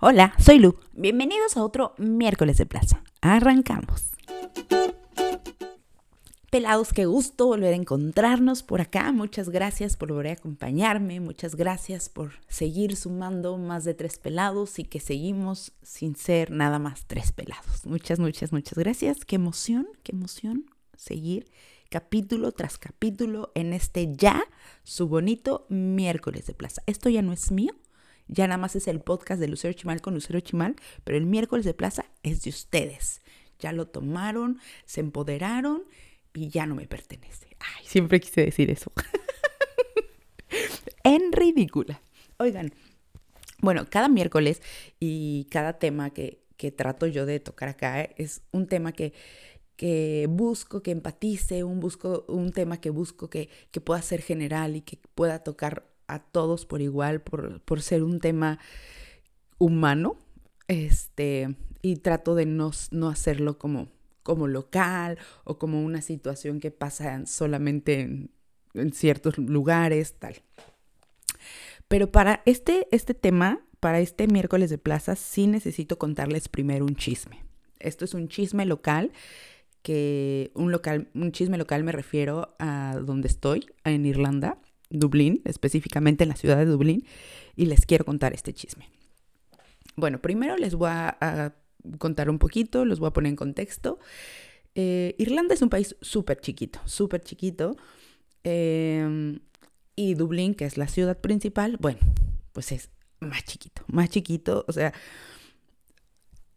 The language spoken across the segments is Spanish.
Hola, soy Lu. Bienvenidos a otro miércoles de plaza. Arrancamos. Pelados, qué gusto volver a encontrarnos por acá. Muchas gracias por volver a acompañarme. Muchas gracias por seguir sumando más de tres pelados y que seguimos sin ser nada más tres pelados. Muchas, muchas, muchas gracias. Qué emoción, qué emoción seguir capítulo tras capítulo en este ya, su bonito miércoles de plaza. Esto ya no es mío, ya nada más es el podcast de Lucero Chimal con Lucero Chimal, pero el miércoles de plaza es de ustedes. Ya lo tomaron, se empoderaron y ya no me pertenece. Ay, siempre quise decir eso. en ridícula. Oigan, bueno, cada miércoles y cada tema que, que trato yo de tocar acá es un tema que, que busco que empatice, un, busco, un tema que busco que, que pueda ser general y que pueda tocar a todos por igual, por, por ser un tema humano, este, y trato de no, no hacerlo como, como local o como una situación que pasa solamente en, ciertos lugares, tal. Pero para este, este tema, para este miércoles de plaza, sí necesito contarles primero un chisme. Esto es un chisme local que un local, un chisme local me refiero a donde estoy, en Irlanda. Dublín, específicamente en la ciudad de Dublín, y les quiero contar este chisme. Bueno, primero les voy a, contar un poquito, los voy a poner en contexto. Eh, Irlanda es un país súper chiquito, súper chiquito. Em, y Dublín, que es la ciudad principal, bueno, pues es más chiquito, más chiquito. O sea,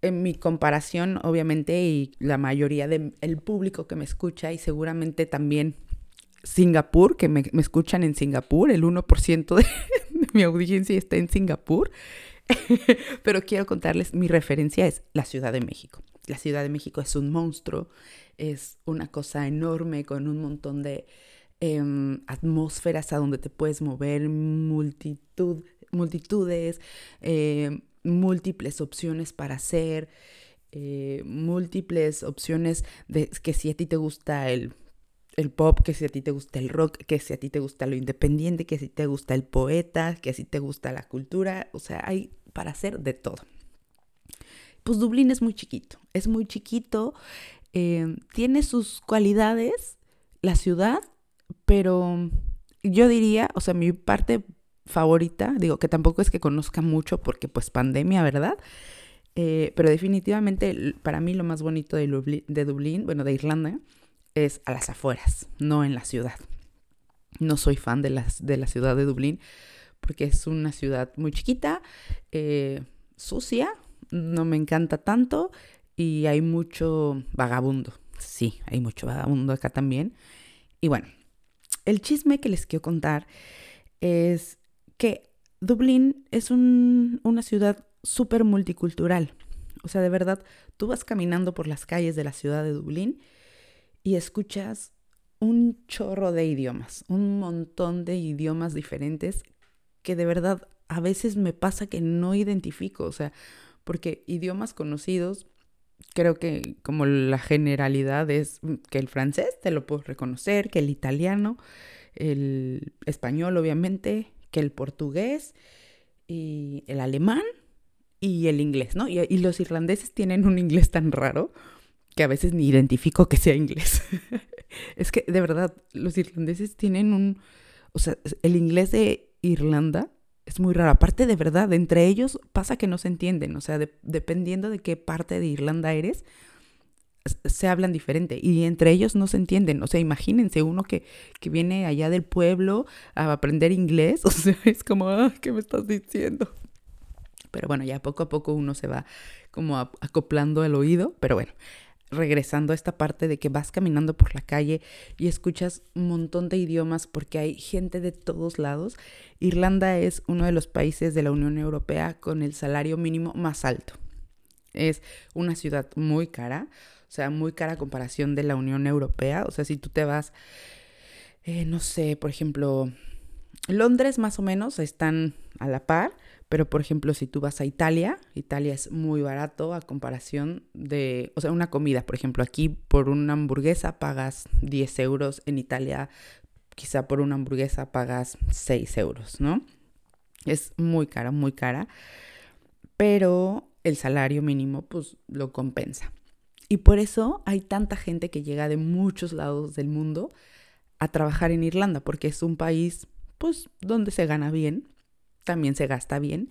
en mi comparación, obviamente, y la mayoría del público que me escucha, y seguramente también Singapur, que me, escuchan en Singapur, el 1% de, de mi audiencia está en Singapur, pero quiero contarles, mi referencia es la Ciudad de México. La Ciudad de México es un monstruo, es una cosa enorme con un montón de em, atmósferas a donde te puedes mover, multitud, multitudes, em, múltiples opciones para hacer, eh, múltiples opciones de que si a ti te gusta el el pop, que si a ti te gusta el rock, que si a ti te gusta lo independiente, que si te gusta el poeta, que si te gusta la cultura, o sea, hay para hacer de todo. Pues Dublín es muy chiquito, es muy chiquito, eh, tiene sus cualidades, la ciudad, pero yo diría, o sea, mi parte favorita, digo que tampoco es que conozca mucho porque pues pandemia, ¿verdad? Eh, pero definitivamente para mí lo más bonito de, de Dublín, bueno, de Irlanda, es a las afueras, no en la ciudad. No soy fan de, las, de la ciudad de Dublín porque es una ciudad muy chiquita, eh, sucia, no me encanta tanto y hay mucho vagabundo. Sí, hay mucho vagabundo acá también. Y bueno, el chisme que les quiero contar es que Dublín es una ciudad súper multicultural. O sea, de verdad, tú vas caminando por las calles de la ciudad de Dublín y escuchas un chorro de idiomas, un montón de idiomas diferentes que de verdad a veces me pasa que no identifico, o sea, porque idiomas conocidos, creo que como la generalidad es que el francés te lo puedo reconocer, que el italiano, el español obviamente, que el portugués y el alemán y el inglés, ¿no? Y, y los irlandeses tienen un inglés tan raro que a veces ni identifico que sea inglés. es que de verdad, los irlandeses tienen un, o sea, el inglés de Irlanda es muy raro. Aparte de verdad, entre ellos pasa que no se entienden, o sea, dependiendo de qué parte de Irlanda eres, se hablan diferente y entre ellos no se entienden. O sea, imagínense uno que, que viene allá del pueblo a aprender inglés, o sea, es como, ah, ¿qué me estás diciendo? Pero bueno, ya poco a poco uno se va como acoplando el oído, pero bueno, regresando a esta parte de que vas caminando por la calle y escuchas un montón de idiomas porque hay gente de todos lados. Irlanda es uno de los países de la Unión Europea con el salario mínimo más alto. Es una ciudad muy cara, o sea, muy cara a comparación de la Unión Europea. O sea, si tú te vas, eh, no sé, por ejemplo, Londres más o menos están a la par, pero, por ejemplo, si tú vas a Italia, Italia es muy barato a comparación de, o sea, una comida, por ejemplo, aquí por una hamburguesa pagas 10 euros, en Italia quizá por una hamburguesa pagas 6 euros, ¿no? Es muy cara, muy cara. pero el salario mínimo pues lo compensa. Y por eso hay tanta gente que llega de muchos lados del mundo a trabajar en Irlanda, porque es un país pues donde se gana bien, también se gasta bien,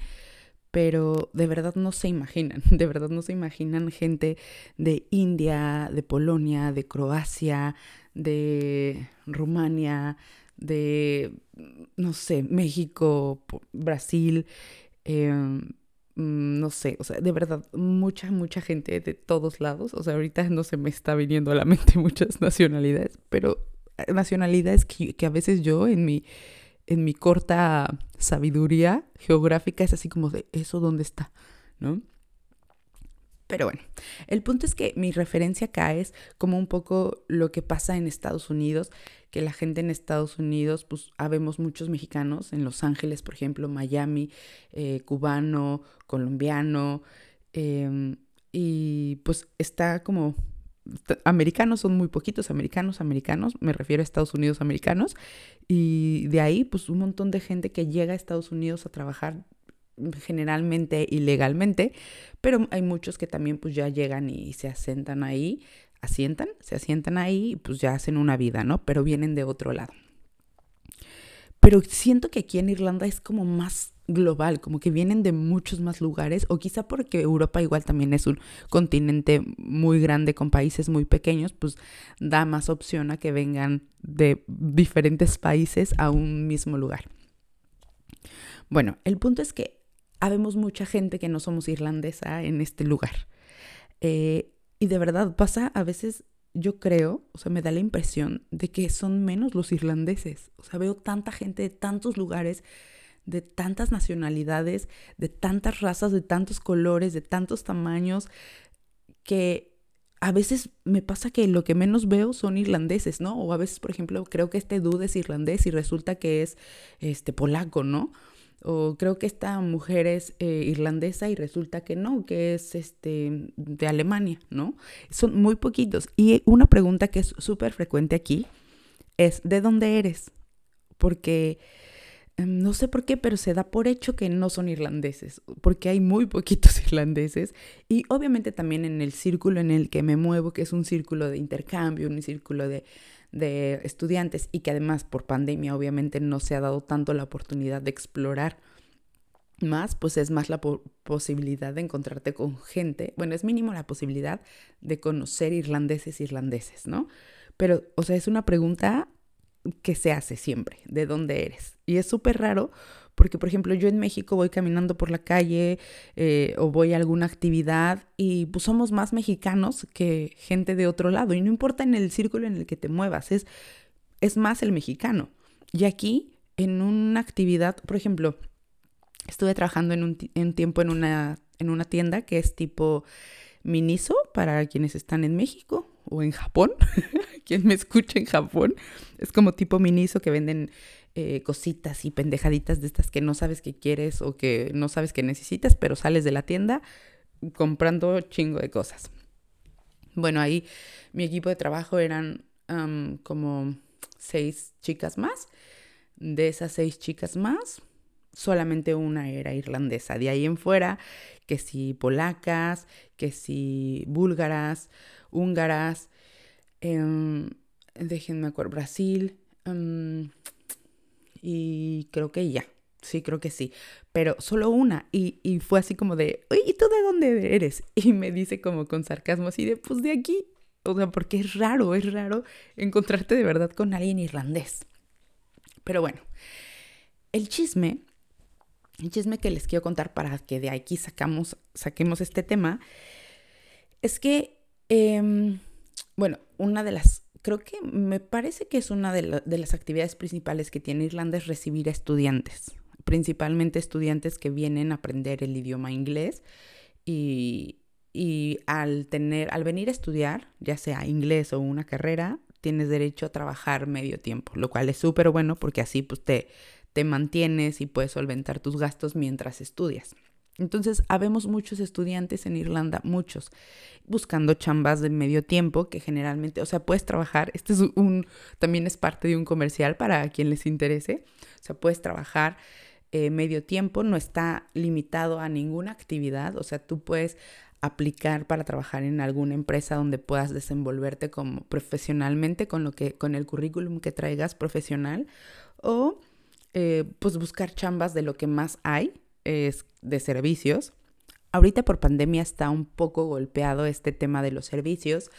pero de verdad no se imaginan, de verdad no se imaginan gente de India, de Polonia, de Croacia, de Rumania, de, no sé, México, Brasil, em, mm, no sé, o sea, de verdad, mucha, mucha gente de todos lados, o sea, ahorita no se me está viniendo a la mente muchas nacionalidades, pero eh, nacionalidades que, que a veces yo en mi en mi corta sabiduría geográfica es así como de eso dónde está, ¿no? Pero bueno, el punto es que mi referencia acá es como un poco lo que pasa en Estados Unidos, que la gente en Estados Unidos, pues habemos muchos mexicanos, en Los Ángeles, por ejemplo, Miami, eh, cubano, colombiano, em, y pues está como americanos son muy poquitos, americanos, americanos, me refiero a Estados Unidos americanos, y de ahí pues un montón de gente que llega a Estados Unidos a trabajar generalmente ilegalmente, pero hay muchos que también pues ya llegan y se asentan ahí, asientan, se asientan ahí y pues ya hacen una vida, ¿no? Pero vienen de otro lado. Pero siento que aquí en Irlanda es como más global, como que vienen de muchos más lugares, o quizá porque Europa igual también es un continente muy grande con países muy pequeños, pues da más opción a que vengan de diferentes países a un mismo lugar. Bueno, el punto es que habemos mucha gente que no somos irlandesa en este lugar. Eh, y de verdad pasa a veces, yo creo, o sea, me da la impresión de que son menos los irlandeses. O sea, veo tanta gente de tantos lugares de tantas nacionalidades, de tantas razas, de tantos colores, de tantos tamaños, que a veces me pasa que lo que menos veo son irlandeses, ¿no? O a veces, por ejemplo, creo que este dude es irlandés y resulta que es este polaco, ¿no? O creo que esta mujer es eh, irlandesa y resulta que no, que es este de Alemania, ¿no? Son muy poquitos. Y una pregunta que es súper frecuente aquí es, ¿de dónde eres? Porque no sé por qué, pero se da por hecho que no son irlandeses, porque hay muy poquitos irlandeses y obviamente también en el círculo en el que me muevo, que es un círculo de intercambio, un círculo de, estudiantes y que además por pandemia obviamente no se ha dado tanto la oportunidad de explorar más, pues es más la posibilidad de encontrarte con gente, bueno, es mínimo la posibilidad de conocer irlandeses irlandeses, ¿no? Pero, o sea, es una pregunta que se hace siempre, de dónde eres. Y es súper raro porque, por ejemplo, yo en México voy caminando por la calle eh, o voy a alguna actividad y pues somos más mexicanos que gente de otro lado. Y no importa en el círculo en el que te muevas, es, es más el mexicano. Y aquí, en una actividad, por ejemplo, estuve trabajando en un, tiempo en una, en una tienda que es tipo Miniso para quienes están en México o en Japón, quien me escucha en Japón, es como tipo Miniso que venden eh, cositas y pendejaditas de estas que no sabes que quieres o que no sabes que necesitas, pero sales de la tienda comprando chingo de cosas. Bueno, ahí mi equipo de trabajo eran como seis chicas más. De esas seis chicas más, solamente una era irlandesa. De ahí en fuera, que si polacas, que si búlgaras, húngaras, em, déjenme acuerdo, Brasil, em, y creo que ya, sí, creo que sí, pero solo una, y, y fue así como de, ¿y tú de dónde eres? Y me dice como con sarcasmo así de, pues de aquí, o sea, porque es raro, es raro encontrarte de verdad con alguien irlandés. Pero bueno, el chisme el chisme que les quiero contar para que de aquí sacamos, saquemos este tema es que, em, bueno, una de las, creo que me parece que es una de, de, las actividades principales que tiene Irlanda es recibir estudiantes, principalmente estudiantes que vienen a aprender el idioma inglés y, y al tener, al venir a estudiar, ya sea inglés o una carrera, tienes derecho a trabajar medio tiempo, lo cual es súper bueno porque así pues te te mantienes y puedes solventar tus gastos mientras estudias. Entonces, habemos muchos estudiantes en Irlanda, muchos, buscando chambas de medio tiempo que generalmente, o sea, puedes trabajar, este es un, también es parte de un comercial para quien les interese, o sea, puedes trabajar eh, medio tiempo, no está limitado a ninguna actividad, o sea, tú puedes aplicar para trabajar en alguna empresa donde puedas desenvolverte como profesionalmente con lo que con el currículum que traigas profesional o eh, pues buscar chambas de lo que más hay es de servicios. Ahorita por pandemia está un poco golpeado este tema de los servicios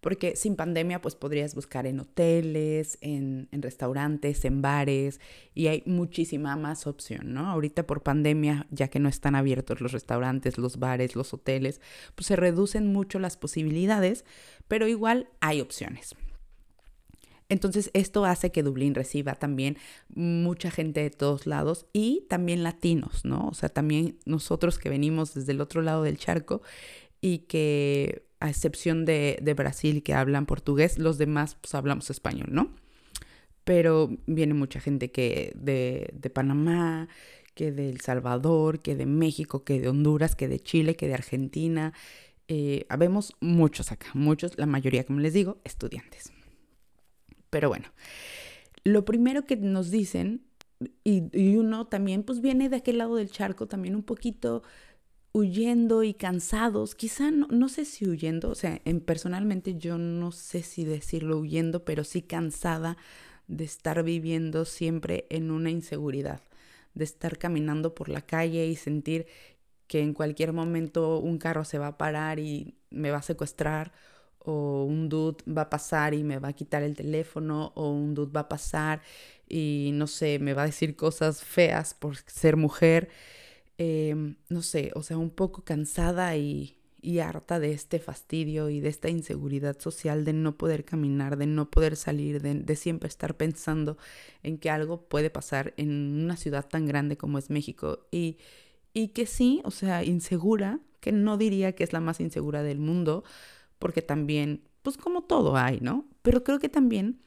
porque sin pandemia pues podrías buscar en hoteles, en, restaurantes, en bares y hay muchísima más opción, ¿no? Ahorita por pandemia, ya que no están abiertos los restaurantes, los bares, los hoteles, pues se reducen mucho las posibilidades, pero igual hay opciones. Entonces esto hace que Dublín reciba también mucha gente de todos lados y también latinos, ¿no? O sea, también nosotros que venimos desde el otro lado del charco y que a excepción de, Brasil que hablan portugués, los demás pues hablamos español, ¿no? Pero viene mucha gente que de, de Panamá, que de El Salvador, que de México, que de Honduras, que de Chile, que de Argentina. Eh, habemos muchos acá, muchos, la mayoría, como les digo, estudiantes. Pero bueno, lo primero que nos dicen, y, y, uno también, pues viene de aquel lado del charco, también un poquito huyendo y cansados, quizá no, sé si huyendo, o sea, en, personalmente yo no sé si decirlo huyendo, pero sí cansada de estar viviendo siempre en una inseguridad, de estar caminando por la calle y sentir que en cualquier momento un carro se va a parar y me va a secuestrar, o un dude va a pasar y me va a quitar el teléfono, o un dude va a pasar y no sé, me va a decir cosas feas por ser mujer. Em, no sé, o sea, un poco cansada y, harta de este fastidio y de esta inseguridad social de no poder caminar, de no poder salir, de, siempre estar pensando en que algo puede pasar en una ciudad tan grande como es México. Y, y que sí, o sea, insegura, que no diría que es la más insegura del mundo, porque también, pues como todo hay, ¿no? Pero creo que también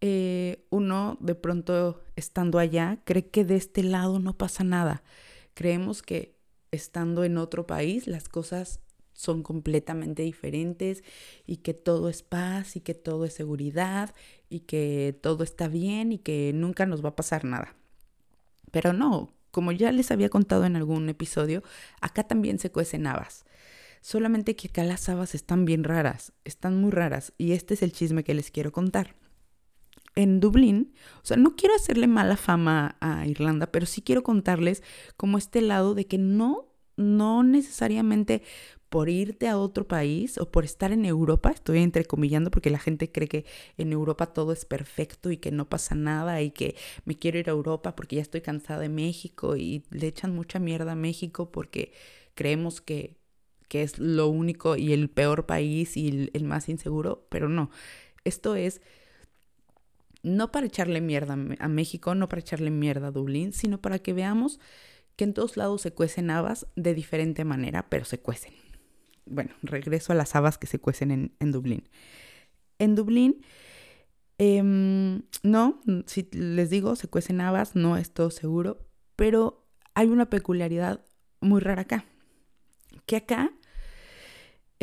eh, uno de pronto estando allá cree que de este lado no pasa nada Creemos que estando en otro país las cosas son completamente diferentes y que todo es paz y que todo es seguridad y que todo está bien y que nunca nos va a pasar nada. Pero no, como ya les había contado en algún episodio, acá también se cuecen habas. Solamente que acá las habas están bien raras, están muy raras y este es el chisme que les quiero contar. En Dublín, o sea, no quiero hacerle mala fama a Irlanda, pero sí quiero contarles como este lado de que no, no necesariamente por irte a otro país o por estar en Europa, estoy entrecomillando porque la gente cree que en Europa todo es perfecto y que no pasa nada y que me quiero ir a Europa porque ya estoy cansada de México y le echan mucha mierda a México porque creemos que, que es lo único y el peor país y el, más inseguro, pero no, esto es no para echarle mierda a México, no para echarle mierda a Dublín, sino para que veamos que en todos lados se cuecen habas de diferente manera, pero se cuecen. Bueno, regreso a las habas que se cuecen en, Dublín. En Dublín, em, no, si les digo, se cuecen habas, no es todo seguro, pero hay una peculiaridad muy rara acá, que acá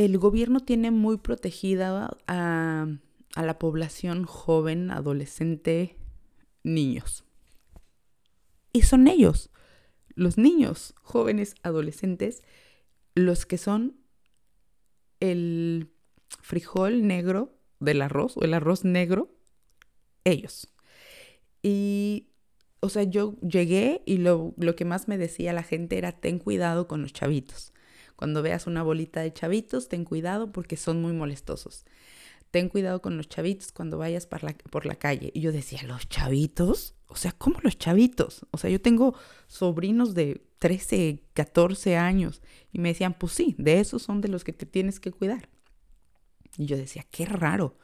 el gobierno tiene muy protegida a la población joven, adolescente, niños. Y son ellos, los niños, jóvenes, adolescentes, los que son el frijol negro del arroz o el arroz negro, ellos. Y, o sea, yo llegué y lo, lo que más me decía la gente era, ten cuidado con los chavitos. Cuando veas una bolita de chavitos, ten cuidado porque son muy molestosos ten cuidado con los chavitos cuando vayas por la, calle. Y yo decía, ¿los chavitos? O sea, ¿cómo los chavitos? O sea, yo tengo sobrinos de 13, 14 años y me decían, pues sí, de esos son de los que te tienes que cuidar. Y yo decía, qué raro.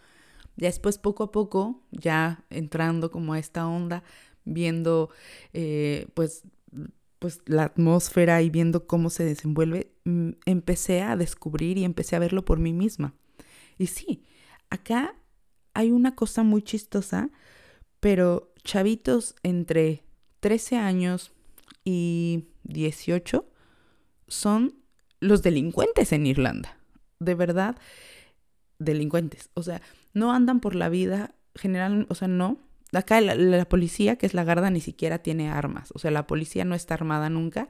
Ya después, poco a poco, ya entrando como a esta onda, viendo eh, pues, pues la atmósfera y viendo cómo se desenvuelve, mm, empecé a descubrir y empecé a verlo por mí misma. Y sí, Acá hay una cosa muy chistosa, pero chavitos entre 13 años y 18 son los delincuentes en Irlanda. De verdad, delincuentes. O sea, no andan por la vida general, o sea, no. Acá la, policía, que es la Garda, ni siquiera tiene armas. O sea, la policía no está armada nunca.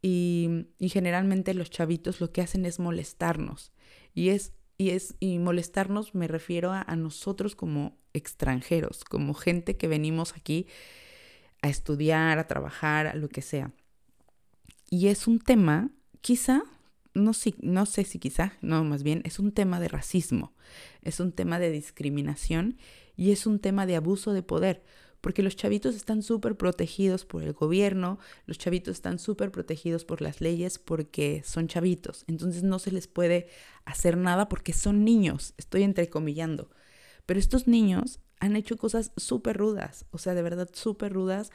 Y, generalmente los chavitos lo que hacen es molestarnos. Y es, y es, y molestarnos me refiero a, a nosotros como extranjeros, como gente que venimos aquí a estudiar, a trabajar, a lo que sea. Y es un tema, quizá, no, si, no sé si quizá, no, más bien, es un tema de racismo, es un tema de discriminación y es un tema de abuso de poder, porque los chavitos están súper protegidos por el gobierno, los chavitos están súper protegidos por las leyes porque son chavitos, entonces no se les puede hacer nada porque son niños, estoy entrecomillando, pero estos niños han hecho cosas súper rudas, o sea, de verdad súper rudas.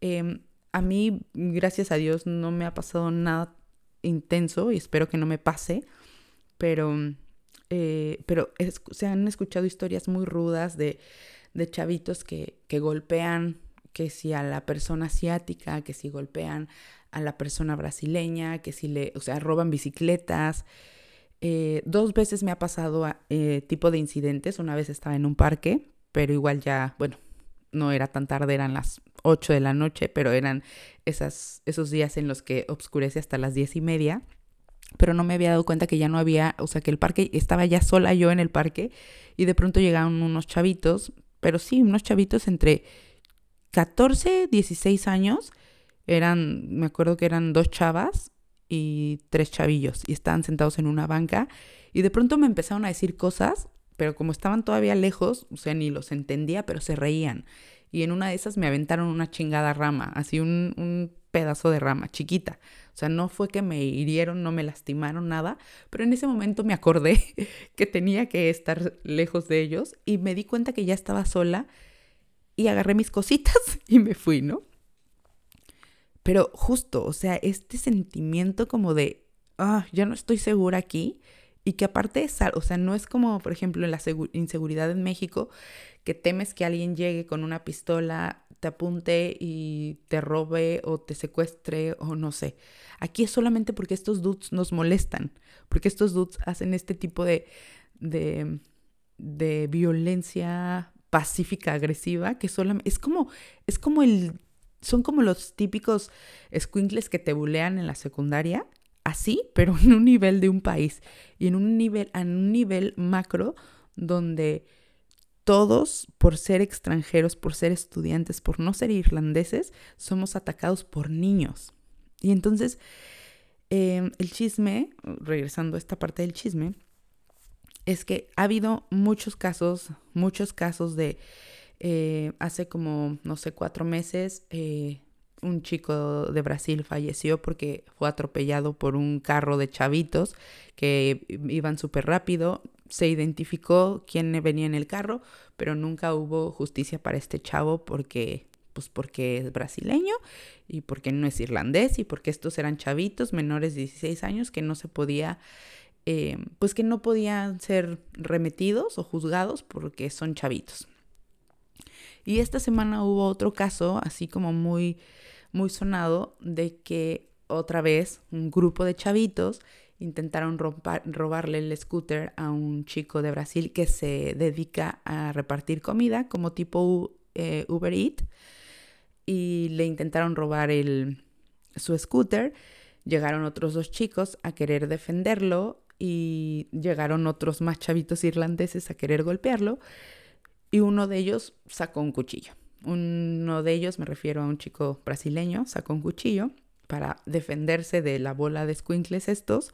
Em, a mí, gracias a Dios, no me ha pasado nada intenso y espero que no me pase, pero eh, pero se han escuchado historias muy rudas de, de chavitos que, que, golpean, que si a la persona asiática, que si golpean a la persona brasileña, que si le, o sea, roban bicicletas. Eh, dos veces me ha pasado eh, tipo de incidentes. Una vez estaba en un parque, pero igual ya, bueno, no era tan tarde, eran las 8 de la noche, pero eran esas, esos días en los que oscurece hasta las diez y media pero no me había dado cuenta que ya no había, o sea, que el parque estaba ya sola yo en el parque y de pronto llegaron unos chavitos, pero sí, unos chavitos entre 14, 16 años, eran, me acuerdo que eran dos chavas y tres chavillos y estaban sentados en una banca y de pronto me empezaron a decir cosas, pero como estaban todavía lejos, o sea, ni los entendía, pero se reían. Y en una de esas me aventaron una chingada rama, así un, pedazo de rama chiquita. O sea, no fue que me hirieron, no me lastimaron nada, pero en ese momento me acordé que tenía que estar lejos de ellos y me di cuenta que ya estaba sola y agarré mis cositas y me fui, ¿no? Pero justo, o sea, este sentimiento como de, ah, ya no estoy segura aquí y que aparte es, o sea, no es como, por ejemplo, en la inseguridad en México, que temes que alguien llegue con una pistola, te apunte y te robe o te secuestre o no sé. Aquí es solamente porque estos dudes nos molestan, porque estos dudes hacen este tipo de, de, de violencia pacífica, agresiva, que solamente es como, es como el, son como los típicos squinkles que te bulean en la secundaria, así, pero en un nivel de un país y en un nivel, en un nivel macro donde todos, por ser extranjeros, por ser estudiantes, por no ser irlandeses, somos atacados por niños. Y entonces, em, el chisme, regresando a esta parte del chisme, es que ha habido muchos casos, muchos casos de, eh, hace como, no sé, cuatro meses, eh, un chico de Brasil falleció porque fue atropellado por un carro de chavitos que iban súper rápido se identificó quién venía en el carro, pero nunca hubo justicia para este chavo porque pues porque es brasileño y porque no es irlandés y porque estos eran chavitos menores de 16 años que no se podía, eh, pues que no podían ser remetidos o juzgados porque son chavitos. Y esta semana hubo otro caso, así como muy, muy sonado, de que otra vez un grupo de chavitos intentaron robarle el scooter a un chico de Brasil que se dedica a repartir comida como tipo eh, Uber Eat y le intentaron robar el, su scooter. Llegaron otros dos chicos a querer defenderlo y llegaron otros más chavitos irlandeses a querer golpearlo y uno de ellos sacó un cuchillo. Uno de ellos, me refiero a un chico brasileño, sacó un cuchillo para defenderse de la bola de squinkles estos.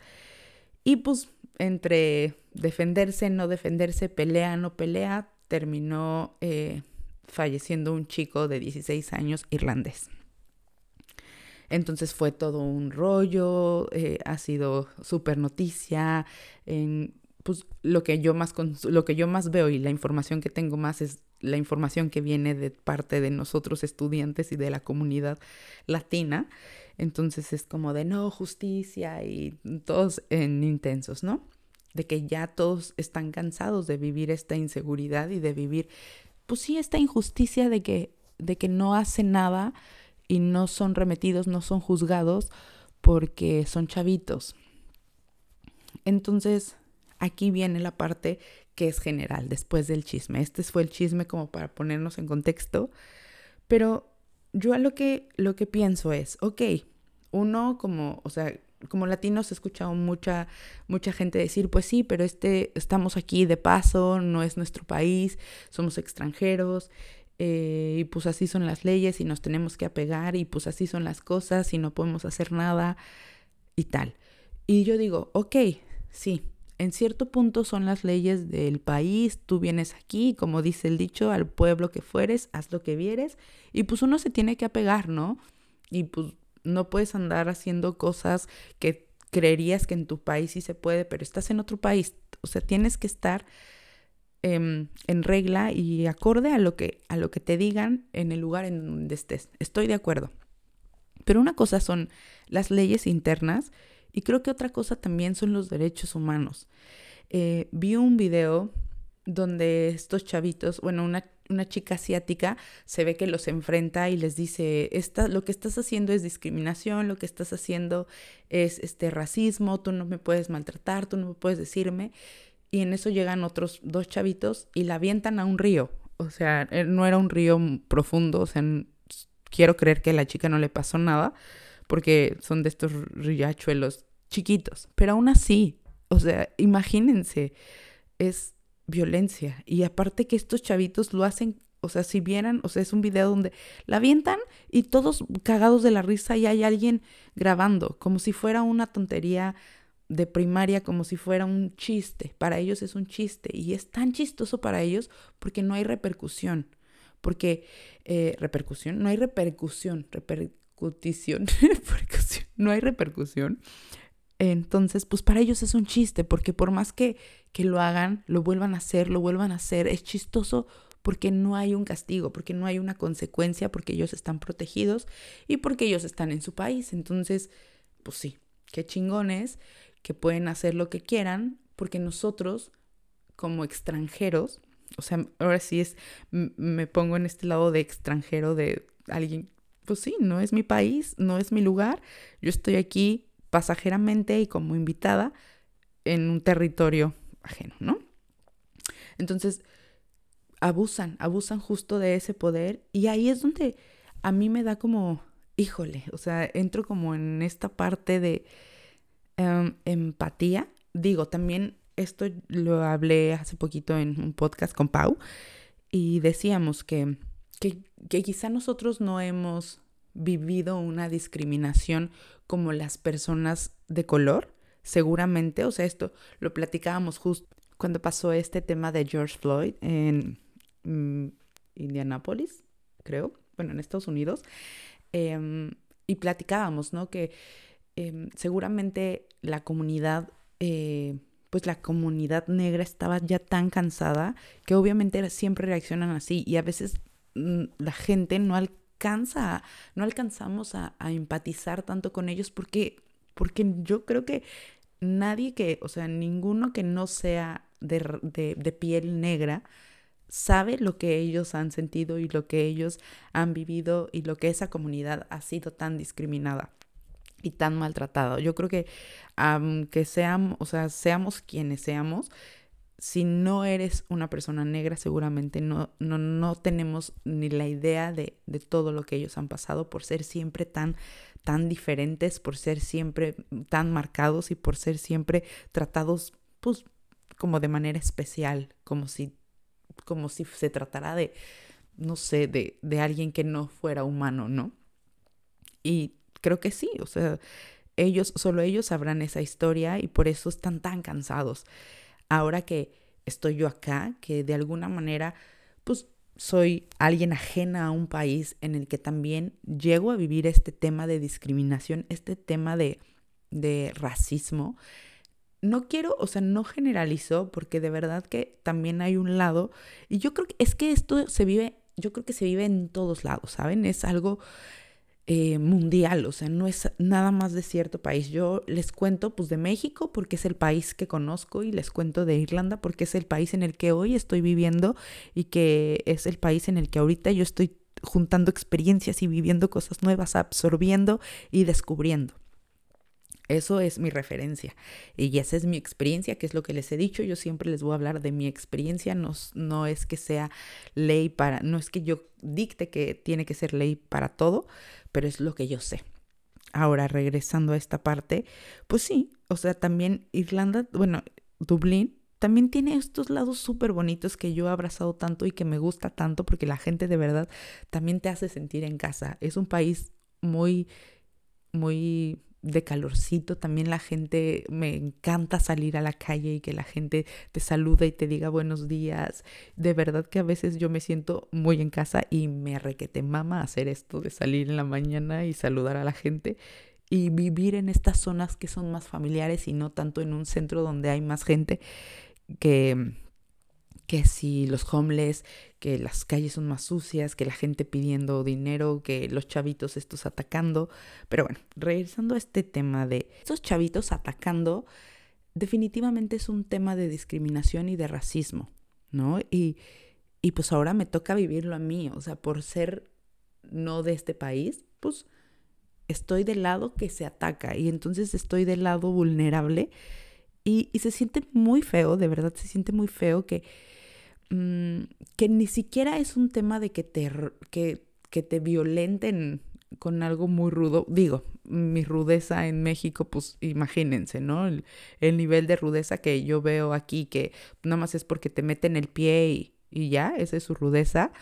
Y pues entre defenderse, no defenderse, pelea, no pelea, terminó eh, falleciendo un chico de 16 años irlandés. Entonces fue todo un rollo, eh, ha sido súper noticia. Pues lo que, yo más lo que yo más veo y la información que tengo más es la información que viene de parte de nosotros estudiantes y de la comunidad latina. Entonces es como de no justicia y todos en intensos, ¿no? De que ya todos están cansados de vivir esta inseguridad y de vivir, pues sí, esta injusticia de que, de que no hacen nada y no son remetidos, no son juzgados porque son chavitos. Entonces, aquí viene la parte que es general después del chisme. Este fue el chisme como para ponernos en contexto, pero yo a lo que, lo que pienso es, ok, uno como, o sea, como latinos he escuchado mucha, mucha gente decir, pues sí, pero este, estamos aquí de paso, no es nuestro país, somos extranjeros, eh, y pues así son las leyes y nos tenemos que apegar y pues así son las cosas y no podemos hacer nada y tal. Y yo digo, ok, sí, en cierto punto son las leyes del país, tú vienes aquí, como dice el dicho, al pueblo que fueres, haz lo que vieres, y pues uno se tiene que apegar, ¿no? Y pues no puedes andar haciendo cosas que creerías que en tu país sí se puede, pero estás en otro país, o sea, tienes que estar em, en regla y acorde a lo, que, a lo que te digan en el lugar en donde estés. Estoy de acuerdo. Pero una cosa son las leyes internas y creo que otra cosa también son los derechos humanos. Eh, vi un video donde estos chavitos, bueno, una, una, chica asiática se ve que los enfrenta y les dice, Esta, lo que estás haciendo es discriminación, lo que estás haciendo es este racismo, tú no me puedes maltratar, tú no me puedes decirme. Y en eso llegan otros dos chavitos y la avientan a un río. O sea, eh, no era un río profundo, o sea, quiero creer que a la chica no le pasó nada, porque son de estos riachuelos chiquitos. Pero aún así, o sea, imagínense, es violencia. Y aparte que estos chavitos lo hacen, o sea, si vieran, o sea, es un video donde la avientan y todos cagados de la risa y hay alguien grabando, como si fuera una tontería de primaria, como si fuera un chiste. Para ellos es un chiste y es tan chistoso para ellos porque no hay repercusión. Porque, eh, repercusión, no hay repercusión, repercutición, no hay repercusión entonces, pues para ellos es un chiste, porque por más que, que lo hagan, lo vuelvan a hacer, lo vuelvan a hacer, es chistoso porque no hay un castigo, porque no hay una consecuencia, porque ellos están protegidos y porque ellos están en su país. Entonces, pues sí, qué chingones que pueden hacer lo que quieran, porque nosotros, como extranjeros, o sea, ahora sí es, me pongo en este lado de extranjero de alguien, pues sí, no es mi país, no es mi lugar, yo estoy aquí pasajeramente y como invitada en un territorio ajeno, ¿no? Entonces, abusan, abusan justo de ese poder y ahí es donde a mí me da como, híjole, o sea, entro como en esta parte de em, empatía. Digo, también esto lo hablé hace poquito en un podcast con Pau y decíamos que, que, que quizá nosotros no hemos vivido una discriminación como las personas de color, seguramente, o sea, esto lo platicábamos justo cuando pasó este tema de George Floyd en mm, Indianápolis, creo, bueno, en Estados Unidos, em, y platicábamos, ¿no? Que em, seguramente la comunidad, eh, pues la comunidad negra estaba ya tan cansada que obviamente siempre reaccionan así y a veces mm, la gente no alcanza no alcanzamos a, empatizar tanto con ellos porque, porque yo creo que nadie que, o sea, ninguno que no sea de, de, piel negra sabe lo que ellos han sentido y lo que ellos han vivido y lo que esa comunidad ha sido tan discriminada y tan maltratada. Yo creo que aunque seamos, o sea, seamos quienes seamos, si no eres una persona negra, seguramente no, no, no tenemos ni la idea de, de, todo lo que ellos han pasado por ser siempre tan, tan diferentes, por ser siempre tan marcados y por ser siempre tratados, pues, como de manera especial, como si, como si se tratara de, no sé, de, de alguien que no fuera humano, ¿no? Y creo que sí, o sea, ellos, solo ellos sabrán esa historia y por eso están tan cansados ahora que estoy yo acá, que de alguna manera, pues soy alguien ajena a un país en el que también llego a vivir este tema de discriminación, este tema de, de racismo. No quiero, o sea, no generalizo porque de verdad que también hay un lado, y yo creo que es que esto se vive, yo creo que se vive en todos lados, ¿saben? Es algo eh, mundial, o sea, no es nada más de cierto país. Yo les cuento pues de México porque es el país que conozco y les cuento de Irlanda porque es el país en el que hoy estoy viviendo y que es el país en el que ahorita yo estoy juntando experiencias y viviendo cosas nuevas, absorbiendo y descubriendo. Eso es mi referencia y esa es mi experiencia, que es lo que les he dicho. Yo siempre les voy a hablar de mi experiencia, no, no es que sea ley para, no es que yo dicte que tiene que ser ley para todo, pero es lo que yo sé. Ahora, regresando a esta parte, pues sí, o sea, también Irlanda, bueno, Dublín también tiene estos lados súper bonitos que yo he abrazado tanto y que me gusta tanto porque la gente de verdad también te hace sentir en casa. Es un país muy, muy de calorcito, también la gente, me encanta salir a la calle y que la gente te saluda y te diga buenos días. De verdad que a veces yo me siento muy en casa y me requete mama hacer esto de salir en la mañana y saludar a la gente y vivir en estas zonas que son más familiares y no tanto en un centro donde hay más gente que que si los homeless, que las calles son más sucias, que la gente pidiendo dinero, que los chavitos estos atacando. Pero bueno, regresando a este tema de estos chavitos atacando, definitivamente es un tema de discriminación y de racismo, ¿no? Y, y pues ahora me toca vivirlo a mí, o sea, por ser no de este país, pues estoy del lado que se ataca y entonces estoy del lado vulnerable y, y se siente muy feo, de verdad se siente muy feo que Mm, que ni siquiera es un tema de que te, que, que te violenten con algo muy rudo. Digo, mi rudeza en México, pues imagínense, ¿no? El, el, nivel de rudeza que yo veo aquí, que nada más es porque te meten el pie y, y ya, esa es su rudeza.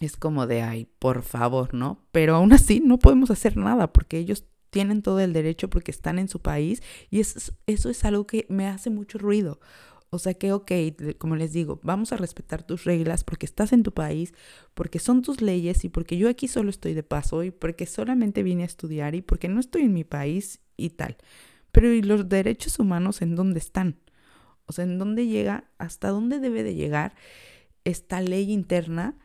Es como de, ay, por favor, ¿no? Pero aún así no podemos hacer nada porque ellos tienen todo el derecho porque están en su país y eso, eso es algo que me hace mucho ruido. O sea que, ok, como les digo, vamos a respetar tus reglas porque estás en tu país, porque son tus leyes y porque yo aquí solo estoy de paso y porque solamente vine a estudiar y porque no estoy en mi país y tal. Pero ¿y los derechos humanos en dónde están? O sea, ¿en dónde llega, hasta dónde debe de llegar esta ley interna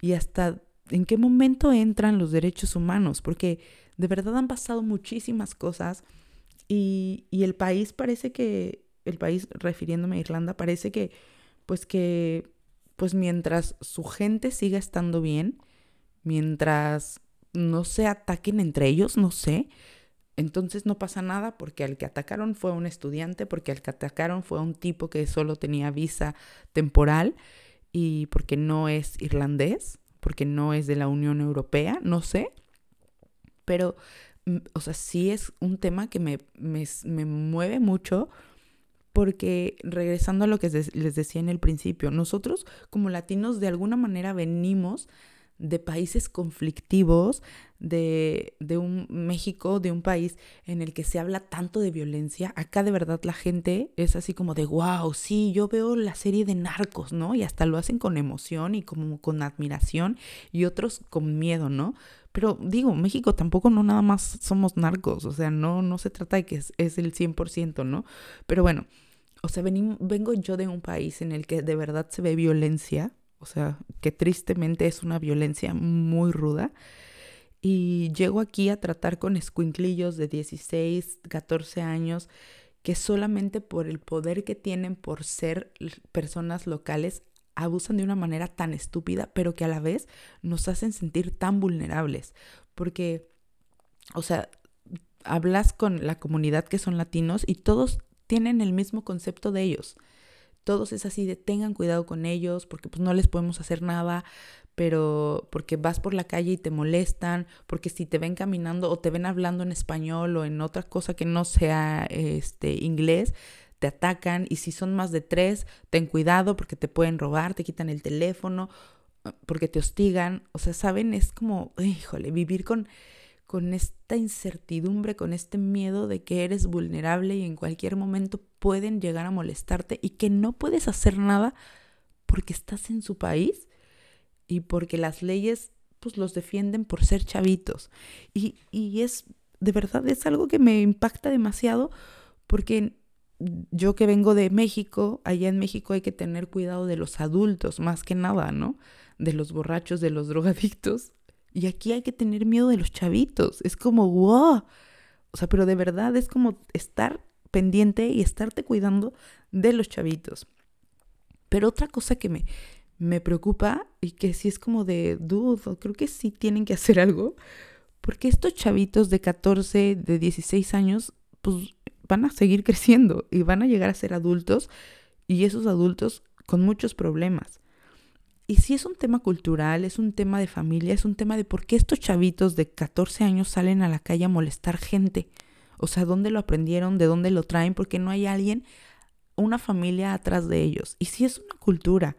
y hasta en qué momento entran los derechos humanos? Porque de verdad han pasado muchísimas cosas y, y el país parece que el país, refiriéndome a Irlanda, parece que, pues que, pues mientras su gente siga estando bien, mientras no se ataquen entre ellos, no sé, entonces no pasa nada porque al que atacaron fue un estudiante, porque al que atacaron fue un tipo que solo tenía visa temporal y porque no es irlandés, porque no es de la Unión Europea, no sé. Pero, mm, o sea, sí es un tema que me, me, me mueve mucho porque regresando a lo que les decía en el principio, nosotros como latinos de alguna manera venimos de países conflictivos, de, de, un México, de un país en el que se habla tanto de violencia. Acá de verdad la gente es así como de, wow, sí, yo veo la serie de narcos, ¿no? Y hasta lo hacen con emoción y como con admiración y otros con miedo, ¿no? Pero digo, México tampoco no nada más somos narcos, o sea, no, no se trata de que es, es el 100%, ¿no? Pero bueno, o sea, vengo yo de un país en el que de verdad se ve violencia, o sea, que tristemente es una violencia muy ruda. Y llego aquí a tratar con escuinclillos de 16, 14 años que solamente por el poder que tienen por ser personas locales abusan de una manera tan estúpida, pero que a la vez nos hacen sentir tan vulnerables. Porque, o sea, hablas con la comunidad que son latinos y todos tienen el mismo concepto de ellos. Todos es así de tengan cuidado con ellos porque pues no les podemos hacer nada, pero porque vas por la calle y te molestan, porque si te ven caminando o te ven hablando en español o en otra cosa que no sea este inglés, te atacan y si son más de tres, ten cuidado porque te pueden robar, te quitan el teléfono, porque te hostigan, o sea, saben, es como, híjole, vivir con con esta incertidumbre, con este miedo de que eres vulnerable y en cualquier momento pueden llegar a molestarte y que no puedes hacer nada porque estás en su país y porque las leyes pues los defienden por ser chavitos. Y, y es, de verdad, es algo que me impacta demasiado porque yo que vengo de México, allá en México hay que tener cuidado de los adultos, más que nada, ¿no? De los borrachos, de los drogadictos. Y aquí hay que tener miedo de los chavitos. Es como, wow. O sea, pero de verdad es como estar pendiente y estarte cuidando de los chavitos. Pero otra cosa que me, me preocupa y que sí es como de dudo, creo que sí tienen que hacer algo, Porque estos chavitos de 14, de 16 años, pues van a seguir creciendo y van a llegar a ser adultos y esos adultos con muchos problemas. Y si es un tema cultural, es un tema de familia, es un tema de por qué estos chavitos de 14 años salen a la calle a molestar gente. O sea, ¿dónde lo aprendieron? ¿De dónde lo traen? Porque no hay alguien, una familia atrás de ellos. Y si es una cultura,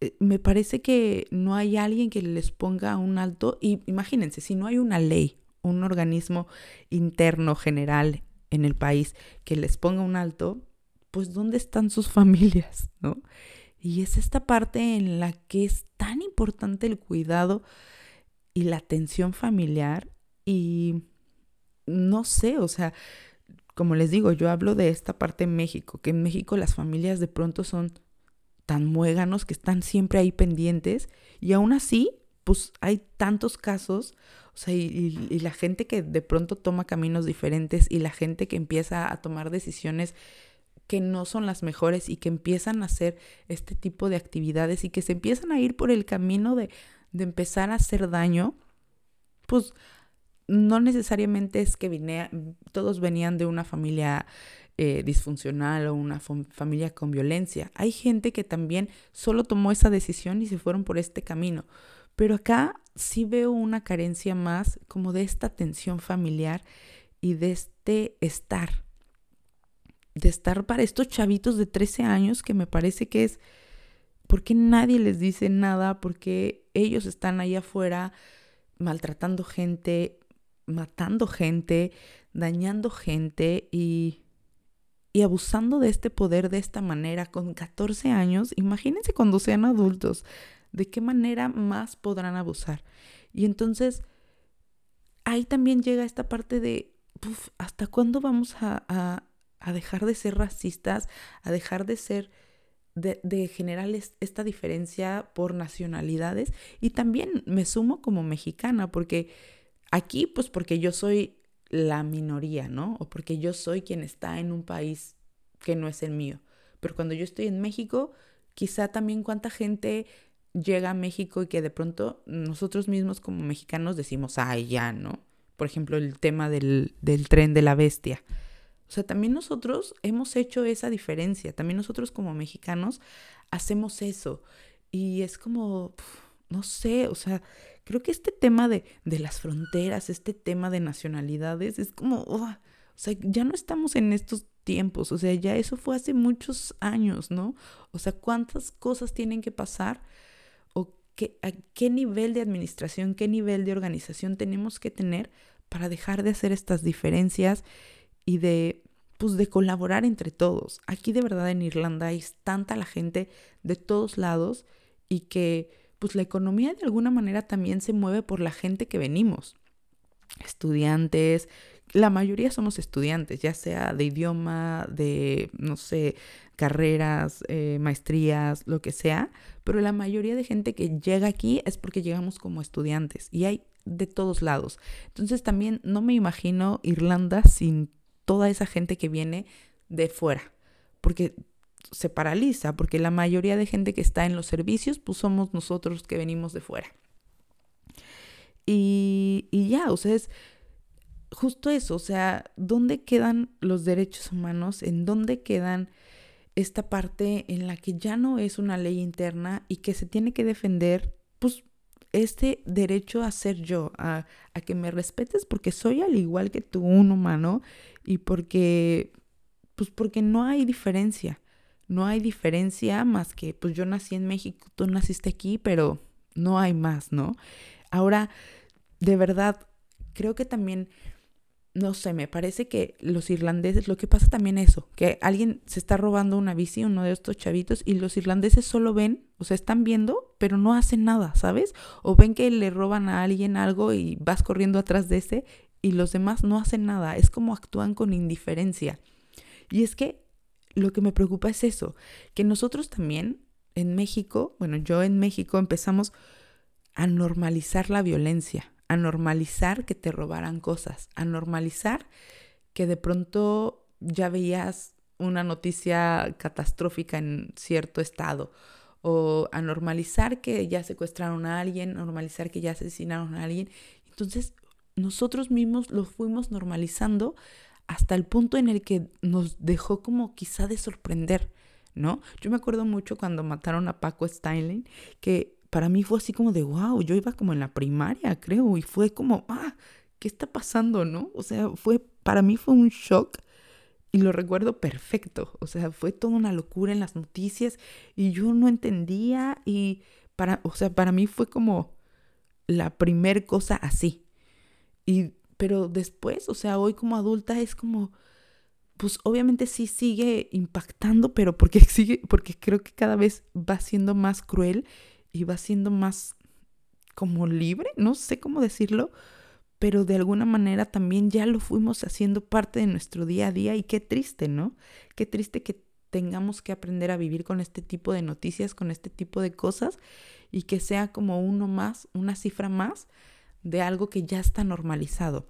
eh, me parece que no hay alguien que les ponga un alto. Y imagínense, si no hay una ley, un organismo interno general en el país que les ponga un alto, pues ¿dónde están sus familias? ¿No? Y es esta parte en la que es tan importante el cuidado y la atención familiar y no sé, o sea, como les digo, yo hablo de esta parte en México, que en México las familias de pronto son tan muéganos que están siempre ahí pendientes y aún así, pues hay tantos casos, o sea, y, la gente que de pronto toma caminos diferentes y la gente que empieza a tomar decisiones que no son las mejores y que empiezan a hacer este tipo de actividades y que se empiezan a ir por el camino de, de empezar a hacer daño, pues no necesariamente es que vine, todos venían de una familia eh, disfuncional o una familia con violencia. Hay gente que también solo tomó esa decisión y se fueron por este camino. Pero acá sí veo una carencia más como de esta atención familiar y de este estar de estar para estos chavitos de 13 años que me parece que es porque nadie les dice nada, porque ellos están ahí afuera maltratando gente, matando gente, dañando gente y, y abusando de este poder de esta manera con 14 años. Imagínense cuando sean adultos, de qué manera más podrán abusar. Y entonces ahí también llega esta parte de, ¿hasta cuándo vamos a a dejar de ser racistas, a dejar de ser, de, de generar esta diferencia por nacionalidades. Y también me sumo como mexicana, porque aquí, pues porque yo soy la minoría, ¿no? O porque yo soy quien está en un país que no es el mío. Pero cuando yo estoy en México, quizá también cuánta gente llega a México y que de pronto nosotros mismos como mexicanos decimos, ay, ya, ¿no? Por ejemplo, el tema del, del tren de la bestia. O sea, también nosotros hemos hecho esa diferencia, también nosotros como mexicanos hacemos eso. Y es como, no sé, o sea, creo que este tema de, de las fronteras, este tema de nacionalidades, es como, o sea, ya no estamos en estos tiempos, o sea, ya eso fue hace muchos años, ¿no? O sea, ¿cuántas cosas tienen que pasar? ¿O qué, a qué nivel de administración, qué nivel de organización tenemos que tener para dejar de hacer estas diferencias y de, pues, de colaborar entre todos. Aquí de verdad en Irlanda hay tanta la gente de todos lados y que pues la economía de alguna manera también se mueve por la gente que venimos. Estudiantes, la mayoría somos estudiantes, ya sea de idioma, de, no sé, carreras, eh, maestrías, lo que sea, pero la mayoría de gente que llega aquí es porque llegamos como estudiantes y hay de todos lados. Entonces también no me imagino Irlanda sin toda esa gente que viene de fuera, porque se paraliza, porque la mayoría de gente que está en los servicios, pues somos nosotros que venimos de fuera. Y, y ya, o sea, es justo eso, o sea, ¿dónde quedan los derechos humanos? ¿En dónde quedan esta parte en la que ya no es una ley interna y que se tiene que defender, pues, este derecho a ser yo, a, a que me respetes porque soy al igual que tú, un humano, y porque, pues porque no hay diferencia. No hay diferencia más que, pues yo nací en México, tú naciste aquí, pero no hay más, ¿no? Ahora, de verdad, creo que también, no sé, me parece que los irlandeses, lo que pasa también es eso, que alguien se está robando una bici, uno de estos chavitos, y los irlandeses solo ven, o sea, están viendo, pero no hacen nada, ¿sabes? O ven que le roban a alguien algo y vas corriendo atrás de ese y los demás no hacen nada, es como actúan con indiferencia. Y es que lo que me preocupa es eso, que nosotros también en México, bueno, yo en México empezamos a normalizar la violencia, a normalizar que te robaran cosas, a normalizar que de pronto ya veías una noticia catastrófica en cierto estado, o a normalizar que ya secuestraron a alguien, normalizar que ya asesinaron a alguien. Entonces nosotros mismos lo fuimos normalizando hasta el punto en el que nos dejó como quizá de sorprender, ¿no? Yo me acuerdo mucho cuando mataron a Paco Styling, que para mí fue así como de, wow, yo iba como en la primaria, creo, y fue como, ah, ¿qué está pasando, no? O sea, fue, para mí fue un shock y lo recuerdo perfecto, o sea, fue toda una locura en las noticias y yo no entendía y para, o sea, para mí fue como la primer cosa así. Y, pero después, o sea, hoy como adulta es como, pues obviamente sí sigue impactando, pero porque sigue, porque creo que cada vez va siendo más cruel va siendo más como libre, no sé cómo decirlo, pero de alguna manera también ya lo fuimos haciendo parte de nuestro día a día y qué triste, ¿no? Qué triste que tengamos que aprender a vivir con este tipo de noticias, con este tipo de cosas y que sea como uno más, una cifra más de algo que ya está normalizado.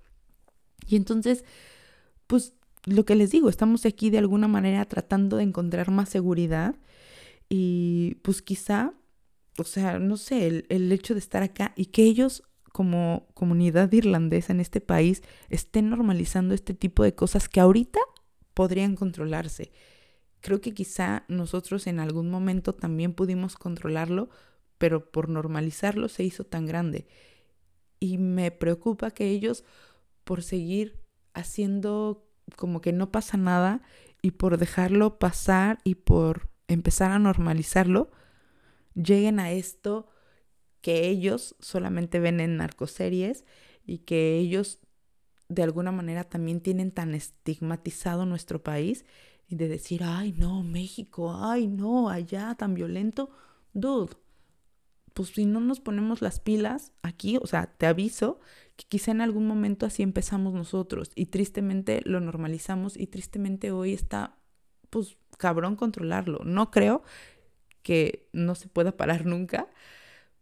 Y entonces, pues lo que les digo, estamos aquí de alguna manera tratando de encontrar más seguridad y pues quizá o sea, no sé, el, el, hecho de estar acá y que ellos como comunidad irlandesa en este país estén normalizando este tipo de cosas que ahorita podrían controlarse. Creo que quizá nosotros en algún momento también pudimos controlarlo, pero por normalizarlo se hizo tan grande. Y me preocupa que ellos, por seguir haciendo como que no pasa nada y por dejarlo pasar y por empezar a normalizarlo, lleguen a esto que ellos solamente ven en narcoseries y que ellos de alguna manera también tienen tan estigmatizado nuestro país y de decir, ay no, México, ay no, allá tan violento, dude, pues si no nos ponemos las pilas aquí, o sea, te aviso que quizá en algún momento así empezamos nosotros y tristemente lo normalizamos y tristemente hoy está, pues, cabrón controlarlo. No creo que no se pueda parar nunca,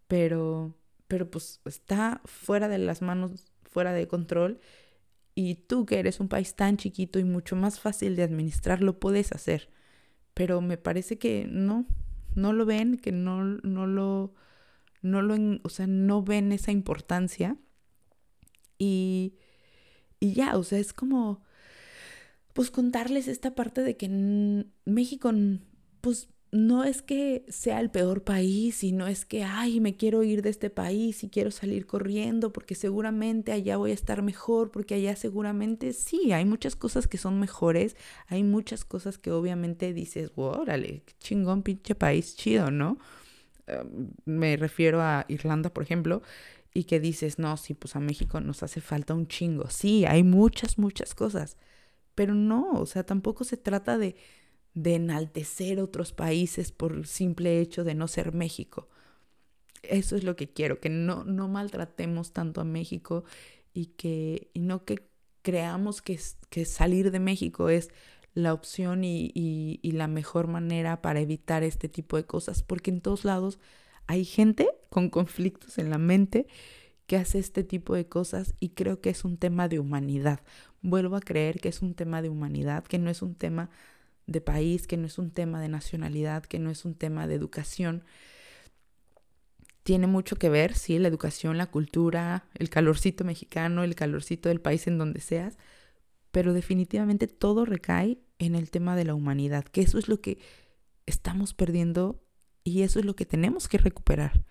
pero, pero pues está fuera de las manos, fuera de control. Y tú que eres un país tan chiquito y mucho más fácil de administrar, lo puedes hacer. Pero me parece que no, no lo ven, que no, no lo, no lo, o sea, no ven esa importancia. Y, y ya, o sea, es como, pues contarles esta parte de que México, pues no es que sea el peor país y no es que, ay, me quiero ir de este país y quiero salir corriendo porque seguramente allá voy a estar mejor, porque allá seguramente sí, hay muchas cosas que son mejores, hay muchas cosas que obviamente dices, órale, chingón, pinche país chido, ¿no? Em, me refiero a Irlanda, por ejemplo, y que dices, no, sí, pues a México nos hace falta un chingo. Sí, hay muchas, muchas cosas, pero no, o sea, tampoco se trata de de enaltecer otros países por simple hecho de no ser México. Eso es lo que quiero, que no, no maltratemos tanto a México y que y no que creamos que, que, salir de México es la opción y, y, y la mejor manera para evitar este tipo de cosas, porque en todos lados hay gente con conflictos en la mente que hace este tipo de cosas y creo que es un tema de humanidad. Vuelvo a creer que es un tema de humanidad, que no es un tema de país, que no es un tema de nacionalidad, que no es un tema de educación. Tiene mucho que ver, sí, la educación, la cultura, el calorcito mexicano, el calorcito del país en donde seas, pero definitivamente todo recae en el tema de la humanidad, que eso es lo que estamos perdiendo y eso es lo que tenemos que recuperar.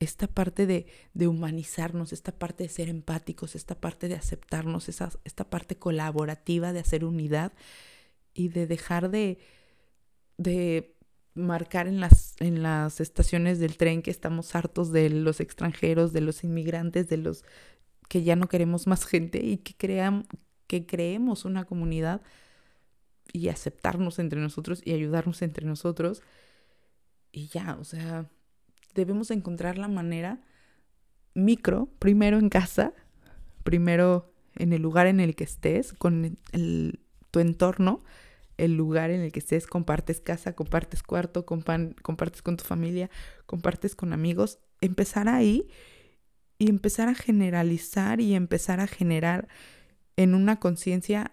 Esta parte de, de humanizarnos, esta parte de ser empáticos, esta parte de aceptarnos, esa, esta parte colaborativa de hacer unidad, y de dejar de, de marcar en las, en las estaciones del tren que estamos hartos de los extranjeros, de los inmigrantes, de los que ya no queremos más gente y que, crean, que creemos una comunidad y aceptarnos entre nosotros y ayudarnos entre nosotros. Y ya, o sea, debemos encontrar la manera micro, primero en casa, primero en el lugar en el que estés, con el, tu entorno, el lugar en el que estés, compartes casa, compartes cuarto, compartes con tu familia, compartes con amigos, empezar ahí y empezar a generalizar y empezar a generar en una conciencia,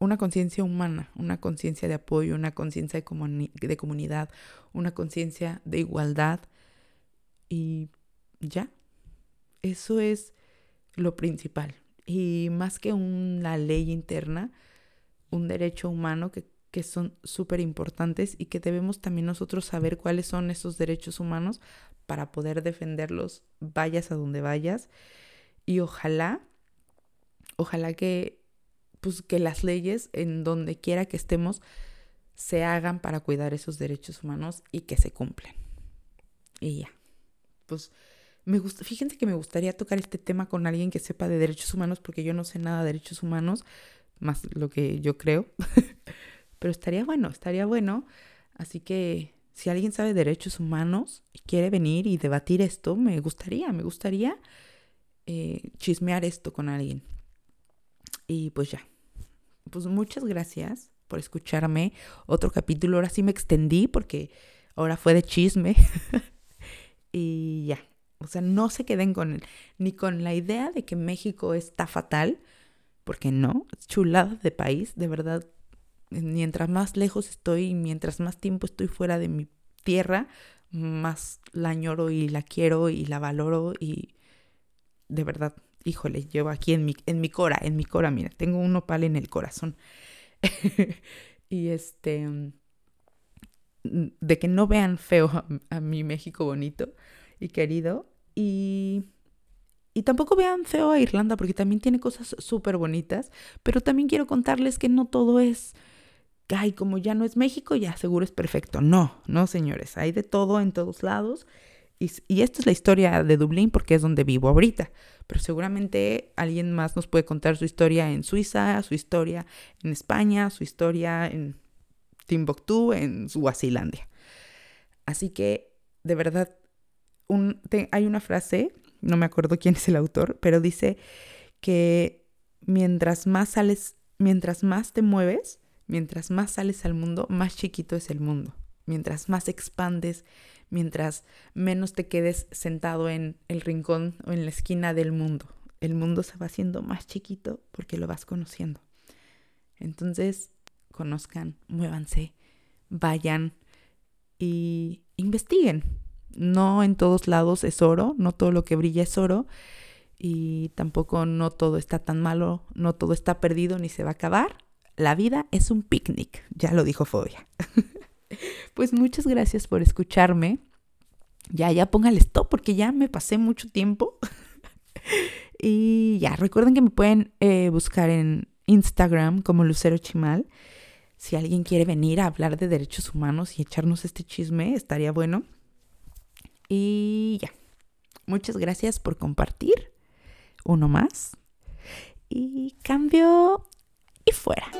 una conciencia humana, una conciencia de apoyo, una conciencia de, de comunidad, una conciencia de igualdad y ya, eso es lo principal. y más que una ley interna, un derecho humano que, que son súper importantes y que debemos también nosotros saber cuáles son esos derechos humanos para poder defenderlos, vayas a donde vayas. Y ojalá, ojalá que, pues, que las leyes en donde quiera que estemos se hagan para cuidar esos derechos humanos y que se cumplen. Y ya. Pues me gusta, fíjense que me gustaría tocar este tema con alguien que sepa de derechos humanos porque yo no sé nada de derechos humanos, más lo que yo creo. Pero estaría bueno, estaría bueno. Así que si alguien sabe de derechos humanos y quiere venir y debatir esto, me gustaría, me gustaría eh, chismear esto con alguien. Y pues ya. Pues muchas gracias por escucharme. Otro capítulo, ahora sí me extendí porque ahora fue de chisme. y ya. O sea, no se queden con ni con la idea de que México está fatal, porque no, chulada de país, de verdad. Mientras más lejos estoy, mientras más tiempo estoy fuera de mi tierra, más la añoro y la quiero y la valoro y de verdad, híjole, llevo aquí en mi, en mi cora, en mi cora, mira, tengo un nopal en el corazón. y este, de que no vean feo a mi México bonito, y querido. Y, y tampoco vean feo a Irlanda porque también tiene cosas súper bonitas. Pero también quiero contarles que no todo es, ay, como ya no es México, ya seguro es perfecto. No, no, señores, hay de todo en todos lados. Y, y esta es la historia de Dublín porque es donde vivo ahorita. Pero seguramente alguien más nos puede contar su historia en Suiza, su historia en España, su historia en Timbuktu, en Suazilandia. Así que, de verdad, hay una frase, no me acuerdo quién es el autor, pero dice que mientras más sales, mientras más te mueves, mientras más sales al mundo, más chiquito es el mundo. Mientras más expandes, mientras menos te quedes sentado en el rincón o en la esquina del mundo. El mundo se va haciendo más chiquito porque lo vas conociendo. Entonces, conozcan, muévanse, vayan y investiguen no en todos lados es oro, no todo lo que brilla es oro y tampoco no todo está tan malo, no todo está perdido ni se va a acabar. La vida es un picnic, ya lo dijo Fobia. pues muchas gracias por escucharme. Ya, ya póngale stop porque ya me pasé mucho tiempo. y ya, recuerden que me pueden eh, buscar en Instagram como Lucero Chimal. Si alguien quiere venir a hablar de derechos humanos y echarnos este chisme, estaría bueno. Y ya. Muchas gracias por compartir. Uno más. Y cambio y fuera.